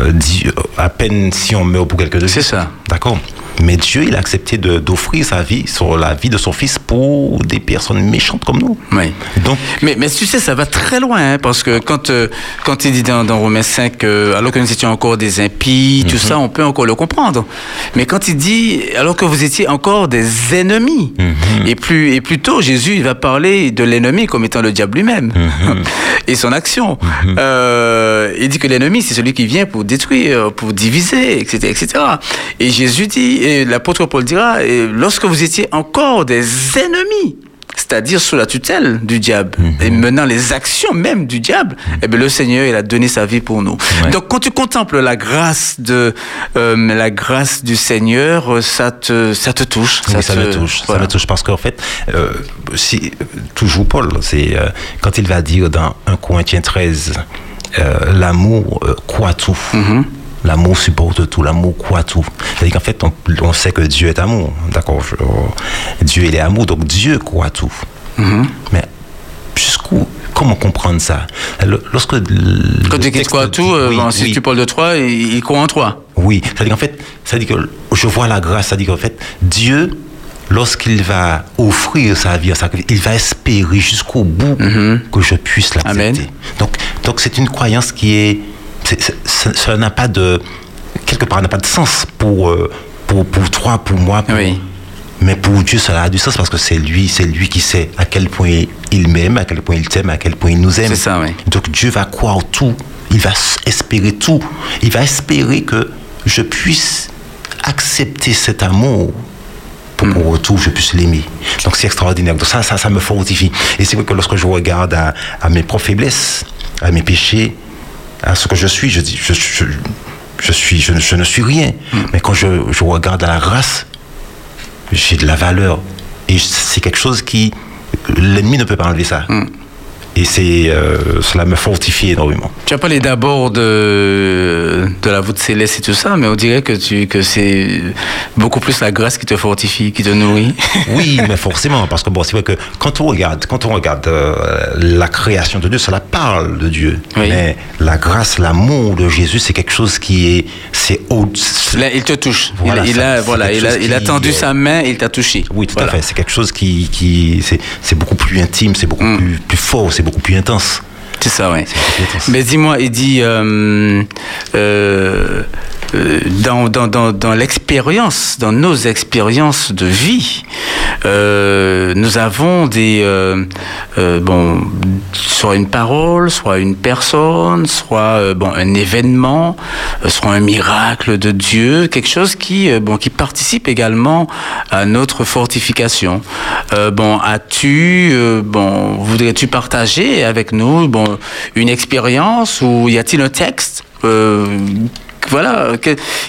euh, Dieu- à peine si on meurt pour quelque chose. C'est ça. D'accord. Mais Dieu, il a accepté d'offrir sa vie, sur la vie de son fils, pour des personnes méchantes comme nous. Oui. Donc, Mais, mais tu sais, ça va très loin, hein, parce que quand, euh, quand il dit dans, dans Romains 5, euh, alors que nous étions encore des impies, tout ça, on peut encore le comprendre. Mais quand il dit, alors que vous étiez encore des ennemis, et, plus, et plus tôt, Jésus, il va parler de l'ennemi comme étant le diable lui-même, et son action. Euh, il dit que l'ennemi, c'est celui qui vient pour détruire, pour diviser, etc. etc. Et Jésus dit, et l'apôtre Paul dira, et lorsque vous étiez encore des ennemis, c'est-à-dire sous la tutelle du diable, et menant les actions même du diable, eh bien, le Seigneur, il a donné sa vie pour nous. Ouais. Donc, quand tu contemples la grâce de, euh, la grâce du Seigneur, euh, ça te, ça te touche. oui, ça, te- me touche. voilà. Ça me touche parce qu'en fait, euh, si, toujours Paul, c'est euh, quand il va dire dans 1 Corinthiens 13, euh, l'amour croit tout. L'amour supporte tout, l'amour croit tout. C'est-à-dire qu'en fait, on, on sait que Dieu est amour. D'accord euh, Dieu, il est amour, donc Dieu croit tout. Mais jusqu'où, comment comprendre ça? Lorsque le- Quand tu texte quoi dit- tout, euh, oui, bon, si oui. tu parles de toi, il, il croit en toi. Oui, c'est-à-dire qu'en fait, c'est-à-dire que je vois la grâce, c'est-à-dire qu'en fait, Dieu, lorsqu'il va offrir sa vie il va espérer jusqu'au bout que je puisse l'accepter. Donc, donc c'est une croyance qui est, ça n'a pas de, quelque part, n'a pas de sens pour, euh, pour, pour toi, pour moi, pour- Oui. mais pour Dieu, cela a du sens parce que c'est lui, c'est lui qui sait à quel point il m'aime, à quel point il t'aime, à quel point il nous aime. C'est ça, oui. Donc Dieu va croire tout, il va espérer tout, il va espérer que je puisse accepter cet amour pour qu'au retour je puisse l'aimer. Donc c'est extraordinaire. Donc ça, ça, ça me fortifie. Et c'est vrai que lorsque je regarde à, à mes propres faiblesses, à mes péchés, à ce que je suis, je dis, je, je, je suis, je, ne- je ne suis rien. Mais quand je, je regarde à la grâce, j'ai de la valeur. Et c'est quelque chose qui, l'ennemi ne peut pas enlever ça. Et c'est, euh, cela me fortifie énormément. Tu as parlé d'abord de, de la voûte céleste et tout ça, mais on dirait que, tu, que c'est beaucoup plus la grâce qui te fortifie, qui te nourrit. Oui, mais forcément, parce que bon, c'est vrai que quand on regarde, quand on regarde euh, la création de Dieu, cela parle de Dieu. Oui. Mais la grâce, l'amour de Jésus, c'est quelque chose qui est, c'est au. Là, il te touche. Il- Voilà, il, ça, a, voilà, il, a, il a tendu sa main et il t'a touché. Oui, tout Voilà. à fait. C'est quelque chose qui, qui c'est, c'est beaucoup plus intime, c'est beaucoup Mm. plus, plus fort, c'est beaucoup plus intense. C'est ça, intense. Mais dis-moi, il dit, euh, euh, euh, dans, dans, dans, dans l'expérience, dans nos expériences de vie, euh, nous avons des, euh, euh, bon, soit une parole, soit une personne, soit euh, bon, un événement, soit un miracle de Dieu, quelque chose qui, bon, qui participe également à notre fortification. Bon, as-tu, bon, voudrais-tu partager avec nous, bon, une expérience ou y a-t-il un texte euh, voilà,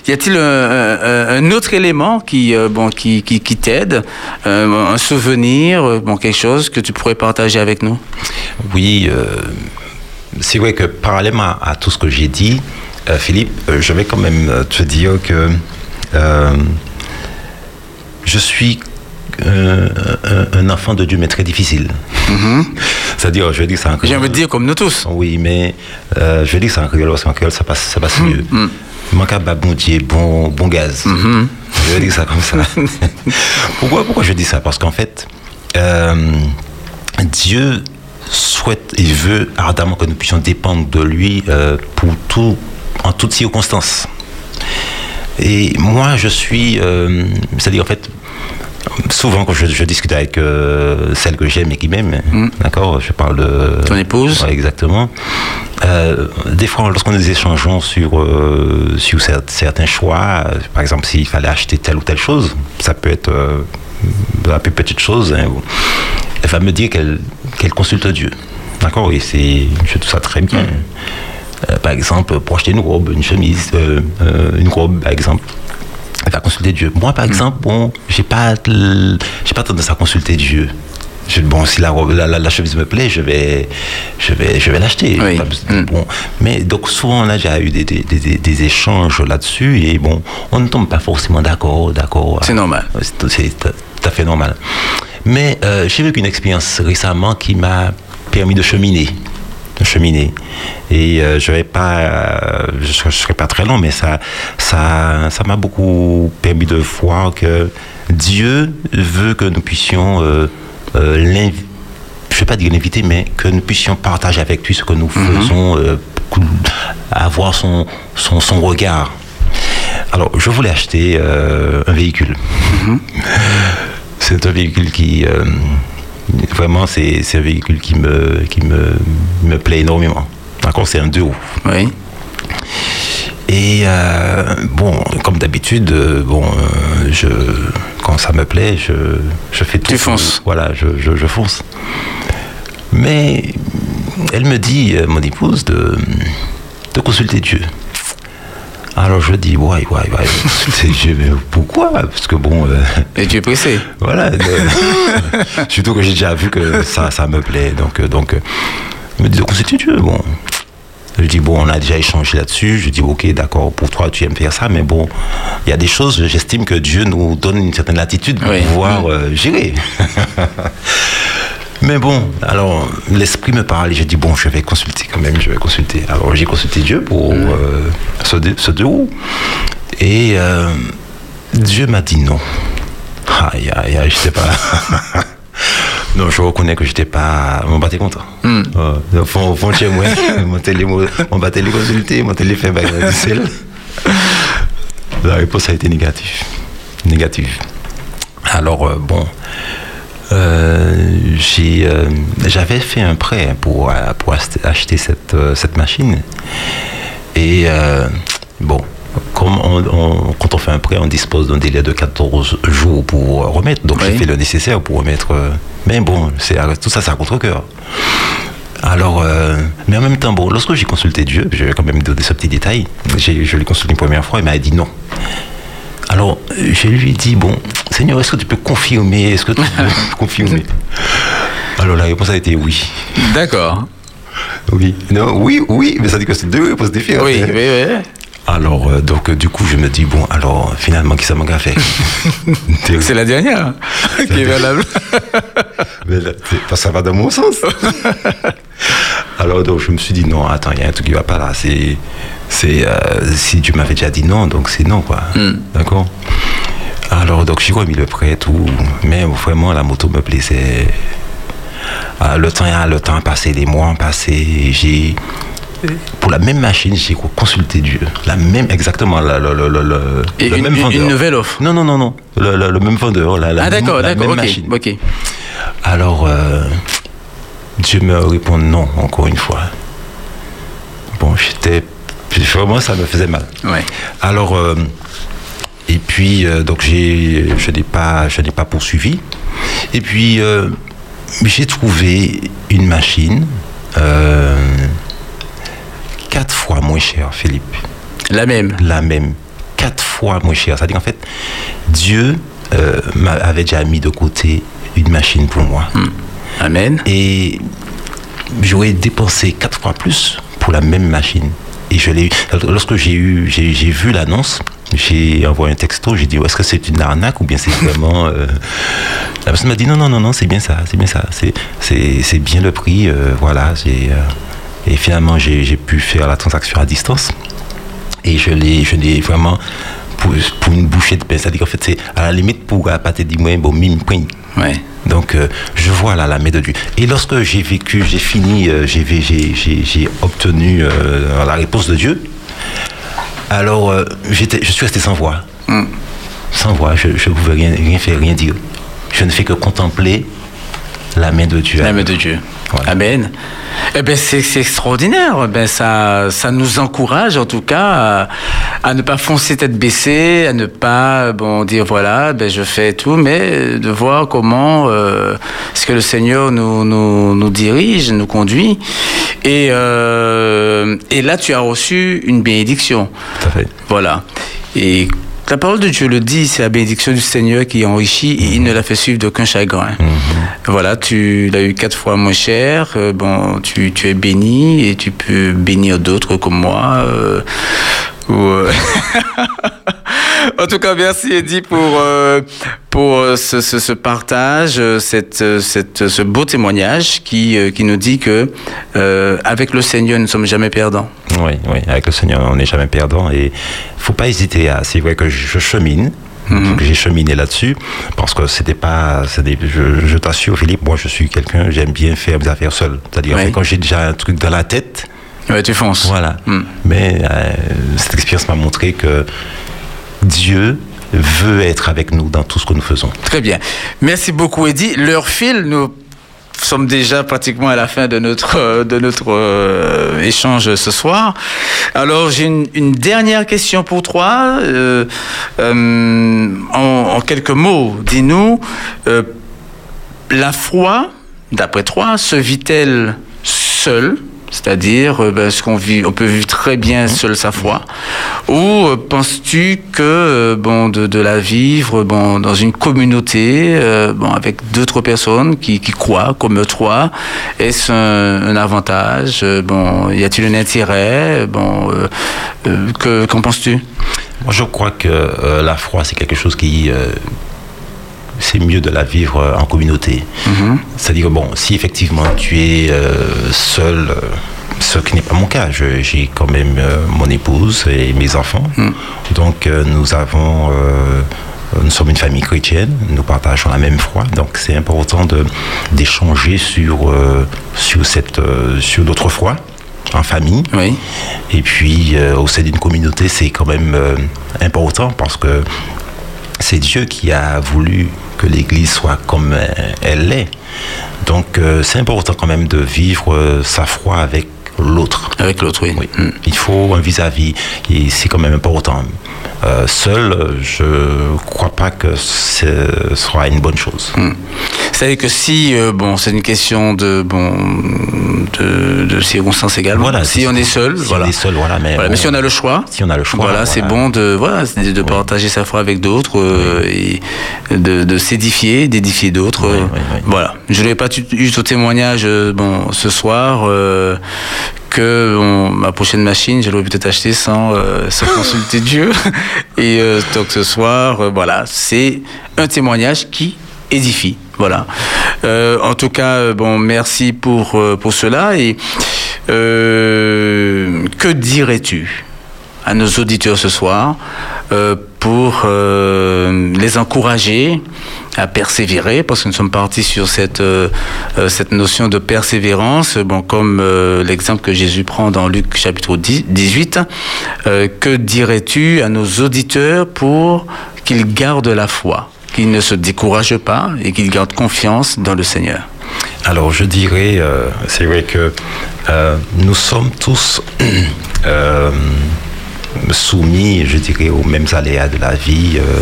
y a-t-il un, un- un autre élément qui, euh, bon, qui, qui, qui t'aide, euh, un souvenir, euh, bon, quelque chose que tu pourrais partager avec nous? Oui, euh, c'est vrai que parallèlement à, à tout ce que j'ai dit, euh, Philippe, euh, je vais quand même euh, te dire que euh, je suis euh, un, enfant de Dieu, mais très difficile. C'est-à-dire, je dire ça en J'ai créole. envie de dire comme nous tous. Oui, mais euh, je dire ça en créole, parce qu'en créole, ça passe, ça passe mieux. Manque à bon Dieu, bon, bon gaz. Je vais dire ça comme ça. pourquoi, pourquoi je dis ça? Parce qu'en fait, euh, Dieu souhaite et veut ardemment que nous puissions dépendre de lui euh, pour tout, en toutes circonstances. Et moi, je suis, euh, c'est-à-dire en fait, souvent quand je, je discute avec euh, celle que j'aime et qui m'aime, d'accord, je parle de Ton épouse Ouais, exactement. Euh, des fois, lorsqu'on nous échangeons sur euh, sur certains choix, par exemple, s'il fallait acheter telle ou telle chose, ça peut être la plus petite chose. hein, elle va me dire qu'elle consulte Dieu, d'accord, et c'est je trouve ça très bien. Euh, par exemple, pour acheter une robe, une chemise, une robe, par exemple. Va consulter Dieu. Moi, par exemple, bon, j'ai pas, j'ai pas tendance à consulter Dieu. Je- bon, si la, la, la- la chemise me plaît, je vais, je vais, je vais l'acheter. Oui. Mm. Bon, mais donc souvent a déjà eu des, des, des- des échanges là-dessus et bon, on ne tombe pas forcément d'accord, d'accord. C'est normal. Ouais, C'est tout c'est tout à fait normal. Mais euh, j'ai vécu une expérience récemment qui m'a permis de cheminer. De cheminer. Et euh, je vais pas, euh, je ne serai pas très long, mais ça, ça, ça m'a beaucoup permis de voir que Dieu veut que nous puissions euh, euh, l'inv- je ne vais pas dire l'inviter, mais que nous puissions partager avec lui ce que nous faisons, euh, avoir son, son, son regard. Alors, je voulais acheter un véhicule. C'est un véhicule qui. Vraiment, c'est un véhicule qui me, qui me, me plaît énormément. D'accord, c'est un 2 roues. Oui. Et euh, bon, comme d'habitude, euh, bon, euh, je, quand ça me plaît, je, je fais tout. Tu fonces. Voilà, je, je, je fonce. Mais elle me dit, mon épouse, de, de consulter Dieu. Alors je dis, ouais, ouais, ouais, consulter Dieu, mais pourquoi? Parce que bon, euh, Et tu es pressé. voilà. euh, surtout que j'ai déjà vu que ça, ça me plaît. Donc, euh, donc euh, elle me dit de consulter Dieu. Bon. Je dis, bon, on a déjà échangé là-dessus. Je dis, ok, d'accord, pour toi, tu aimes faire ça, mais bon, il y a des choses, j'estime que Dieu nous donne une certaine latitude pour Oui. pouvoir euh, gérer. mais bon, alors, l'esprit me parle et je dis, bon, je vais consulter quand même, je vais consulter. Alors, j'ai consulté Dieu pour euh, ce, deux, ce deux roues. Et euh, Dieu m'a dit non. Aïe, aïe, aïe, je sais pas. non, je reconnais que j'étais pas. Mon battait content. Hmm. Euh, fond, fond chez moi, mon télé, mon battait les consulter, mon télé fait bagarre de sel. La réponse a été négative. Négative. Alors, euh, bon. Euh, j'ai, euh, j'avais fait un prêt pour, euh, pour ach- acheter cette, cette machine. Et bon, comme on- on- quand on fait un prêt, on dispose d'un délai de 14 jours pour remettre. Donc j'ai fait le nécessaire pour remettre. mais bon, c'est, tout ça, c'est à contre-coeur. Alors, euh, mais en même temps, bon, lorsque j'ai consulté Dieu, je vais quand même donner ce petit détail, je l'ai consulté une première fois, il m'a dit non. Alors, je lui ai dit, bon, Seigneur, est-ce que tu peux confirmer Est-ce que tu peux confirmer? Alors, la réponse a été oui. D'accord. Oui. Non, oui, oui, mais ça dit que c'est deux réponses différentes. Oui, oui, oui. Alors, euh, donc, euh, du coup, je me dis, bon, alors, finalement, qui ça m'a fait? C'est la dernière qui est valable. Mais là, ça va dans mon sens. Alors donc je me suis dit non, attends, il y a un truc qui va pas là. C'est, c'est euh, si tu m'avais déjà dit non, donc c'est non quoi. D'accord? Alors donc j'ai remis le prêt tout, mais vraiment la moto me plaisait. Ah, le temps, a- le temps a passé, les mois ont passé. et Pour la même machine, j'ai consulté Dieu. La même, exactement, la- le- le- Et le une, même vendeur. une nouvelle offre. Non, non, non, non. Le, le- le même vendeur. La, la Ah d'accord, la d'accord, même machine. ok. Alors, euh, Dieu me répond non, encore une fois. Bon, j'étais. Vraiment, ça me faisait mal. Ouais. Alors, euh, et puis, euh, donc, j'ai, je n'ai pas, je pas poursuivi. Et puis, euh, j'ai trouvé une machine euh, moins chère, Philippe. La même. La même. Quatre fois moins cher. C'est-à-dire, en fait, Dieu euh, m'avait déjà mis de côté une machine pour moi. Hmm. Amen. Et j'aurais dépensé quatre fois plus pour la même machine. Et je l'ai eu. Lorsque j'ai eu, j'ai, vu l'annonce, j'ai envoyé un texto, j'ai dit est-ce que c'est une arnaque ou bien c'est vraiment. euh, La personne m'a dit non, non, non, non, c'est bien ça, c'est bien ça, c'est, c'est, c'est bien le prix, euh, voilà. J'ai, euh, et finalement, j'ai, pu faire la transaction à distance. Et je l'ai, vraiment pour, pour une bouchée de pain. C'est-à-dire qu'en fait, c'est à la limite pour à partir du moins, bon, mime, point. Ouais. Donc, euh, je vois là la main de Dieu. Et lorsque j'ai vécu, j'ai fini, euh, j'ai, obtenu euh, la réponse de Dieu, alors j'étais, je suis resté sans voix. Mm. Sans voix, je ne pouvais rien, rien faire, rien dire. Je ne fais que contempler la main de Dieu. La main de Dieu. Voilà. Amen. Eh ben c'est extraordinaire. Eh Ben ça ça nous encourage en tout cas à, à ne pas foncer tête baissée, à ne pas bon dire voilà ben je fais tout, mais de voir comment euh, ce que le Seigneur nous nous, nous dirige, nous conduit. Et euh, et là tu as reçu une bénédiction. Tout à fait. Voilà. Et la parole de Dieu le dit, c'est la bénédiction du Seigneur qui enrichit et il ne la fait suivre d'aucun chagrin. Voilà, tu l'as eu quatre fois moins cher, euh, bon, tu, tu es béni et tu peux bénir d'autres comme moi. euh, en tout cas, merci Eddie pour, euh, pour euh, ce, ce, ce partage, euh, cette, cette, ce beau témoignage qui, qui nous dit que euh, avec le Seigneur, nous ne sommes jamais perdants. Oui, oui, avec le Seigneur, on n'est jamais perdant. Et faut pas hésiter à. C'est vrai que je, chemine. Mhm. J'ai cheminé là-dessus parce que c'était pas. Je, je t'assure, Philippe, moi je suis quelqu'un, j'aime bien faire mes affaires seul. C'est-à-dire, Oui. quand j'ai déjà un truc dans la tête, Ouais, tu fonces. voilà. Mm. Mais euh, cette expérience m'a montré que Dieu veut être avec nous dans tout ce que nous faisons. Très bien. Merci beaucoup, Eddy. L'heure file. Nous sommes déjà pratiquement à la fin de notre, euh, de notre euh, échange ce soir. Alors, j'ai une, une dernière question pour toi. Euh, euh, en, en quelques mots, dis-nous, euh, la foi, d'après toi, se vit-elle seule? C'est-à-dire, euh, ben, ce qu'on vit, on peut vivre très bien seul sa foi, ou euh, penses-tu que euh, bon de, de la vivre bon dans une communauté, euh, bon avec d'autres personnes qui, qui croient comme toi, est-ce un, un avantage Bon, y a-t-il un intérêt Bon, euh, euh, que qu'en penses-tu? Moi, je crois que la foi, c'est quelque chose qui. C'est mieux de la vivre euh, en communauté. Mhm. C'est-à-dire, bon, si effectivement tu es euh, seul, euh, ce qui n'est pas mon cas, je- j'ai quand même euh, mon épouse et mes enfants. Donc, euh, nous avons. nous sommes une famille chrétienne, nous partageons la même foi, donc c'est important de- d'échanger sur, sur, cette, sur notre foi en famille. Oui. Et puis, au sein d'une communauté, c'est quand même important parce que c'est Dieu qui a voulu que l'Église soit comme euh, elle l'est. Donc, euh, c'est important quand même de vivre euh, sa foi avec l'autre. Avec l'autre, oui. Oui. Mm. Il faut un vis-à-vis et c'est quand même important. Euh, seul, je crois pas que ce sera une bonne chose. C'est-à-dire que si, euh, bon, c'est une question de, bon, de, de circonstances également. Voilà, si on est seul, si voilà. on est seul, voilà, mais Voilà, mais si on a le choix, si on a le choix, voilà, c'est bon de, voilà, de partager sa foi avec d'autres euh, et de, de s'édifier, d'édifier d'autres. Oui, oui, oui. Voilà. Je n'ai pas eu ton témoignage, bon, ce soir. Que ma prochaine machine, je l'aurais peut-être acheté sans, euh, sans consulter Dieu. Et euh, donc ce soir, euh, voilà, c'est un témoignage qui édifie. Voilà. Euh, en tout cas, bon, merci pour, pour cela. Et que dirais-tu à nos auditeurs ce soir? Pour euh, les encourager à persévérer parce que nous sommes partis sur cette euh, euh, cette notion de persévérance bon comme euh, l'exemple que Jésus prend dans Luc chapitre 10 18 euh, que dirais-tu à nos auditeurs pour qu'ils gardent la foi qu'ils ne se découragent pas et qu'ils gardent confiance dans le Seigneur? Alors je dirais, euh, c'est vrai que euh, nous sommes tous euh, soumis, je dirais, aux mêmes aléas de la vie. Euh,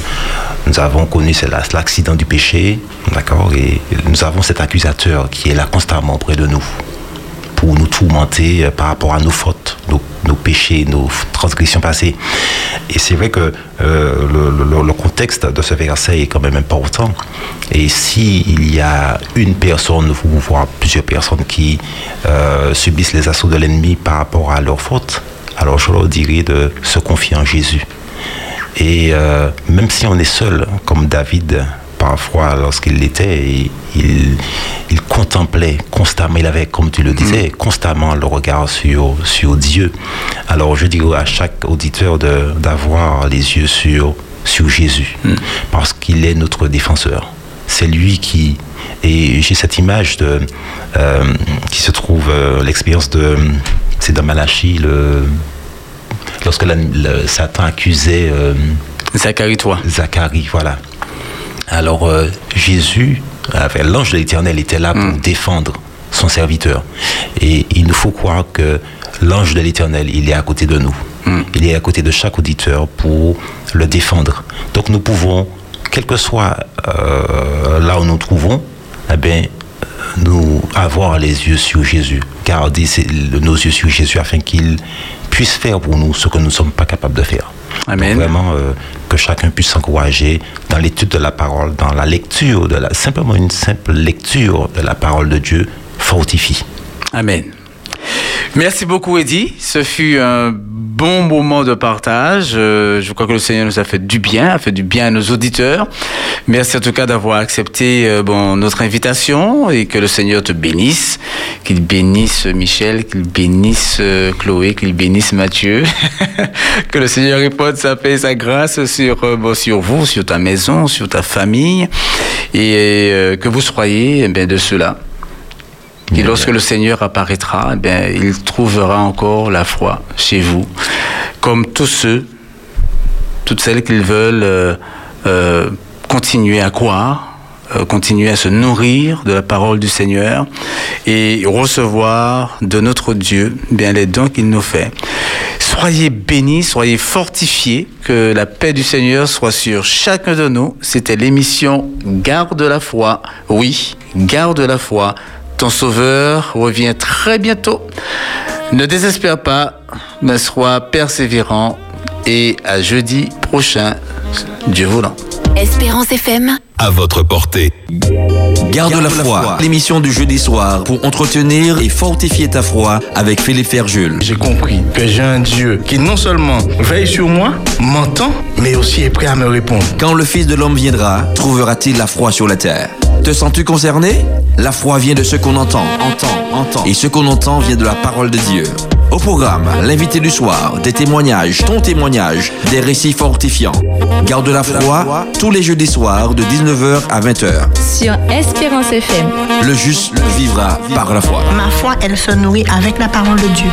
nous avons connu l'accident du péché, d'accord, et nous avons cet accusateur qui est là constamment près de nous pour nous tourmenter euh, par rapport à nos fautes, nos, péchés, nos transgressions passées. Et c'est vrai que euh, le, contexte de ce verset est quand même important. Et s'il y a une personne, voire plusieurs personnes qui subissent les assauts de l'ennemi par rapport à leur faute, alors je leur dirais de se confier en Jésus. Et euh, même si on est seul, comme David, parfois lorsqu'il l'était, il, il, contemplait constamment, il avait, comme tu le disais, mm. constamment le regard sur, sur Dieu. Alors je dis à chaque auditeur d'avoir les yeux sur, sur Jésus, mm. parce qu'il est notre défenseur. C'est lui qui... Et j'ai cette image de, euh, qui se trouve, euh, l'expérience de... C'est dans Malachi, le, lorsque le, Satan accusait... Euh, Zacharie, toi. Zacharie, voilà. Alors euh, Jésus, l'ange de l'Éternel était là pour mm. défendre son serviteur. Et il nous faut croire que l'ange de l'Éternel, il est à côté de nous. Mm. Il est à côté de chaque auditeur pour le défendre. Donc nous pouvons, quel que soit euh, là où nous trouvons, eh bien, nous avoir les yeux sur Jésus, garder nos yeux sur Jésus afin qu'il puisse faire pour nous ce que nous ne sommes pas capables de faire. Amen. vraiment euh, que chacun puisse s'encourager dans l'étude de la parole, dans la lecture, de la, simplement une simple lecture de la parole de Dieu fortifie. Amen. Merci beaucoup, Eddie. Ce fut un bon moment de partage. Euh, je crois que le Seigneur nous a fait du bien, a fait du bien à nos auditeurs. Merci en tout cas d'avoir accepté euh, notre invitation et que le Seigneur te bénisse. Qu'il bénisse Michel, qu'il bénisse euh, Chloé, qu'il bénisse Mathieu. que le Seigneur réponde sa paix et sa grâce sur, sur vous, sur ta maison, sur ta famille et que vous soyez eh bien, de cela et lorsque le Seigneur apparaîtra, eh bien, il trouvera encore la foi chez vous, comme tous ceux, toutes celles qui veulent euh, euh, continuer à croire, euh, continuer à se nourrir de la parole du Seigneur et recevoir de notre Dieu eh bien les dons qu'il nous fait. Soyez bénis, soyez fortifiés, que la paix du Seigneur soit sur chacun de nous. C'était l'émission Garde la foi. Oui, garde la foi ton sauveur revient très bientôt. Ne désespère pas, mais sois persévérant et à jeudi prochain, Dieu voulant. Espérance FM. À votre portée. Garde, la, foi, l'émission du jeudi soir pour entretenir et fortifier ta foi avec Philippe Ferjul. J'ai compris que j'ai un Dieu qui non seulement veille sur moi, m'entend, mais aussi est prêt à me répondre. Quand le Fils de l'homme viendra, trouvera-t-il la foi sur la terre? Te sens-tu concerné? La foi vient de ce qu'on entend, entend, entend. Et ce qu'on entend vient de la parole de Dieu. Au programme, l'invité du soir, des témoignages, ton témoignage, des récits fortifiants. Garde la foi tous les jeudis soirs de 19h à 20h. Sur Espérance FM. Le juste vivra par la foi. Ma foi, elle se nourrit avec la parole de Dieu.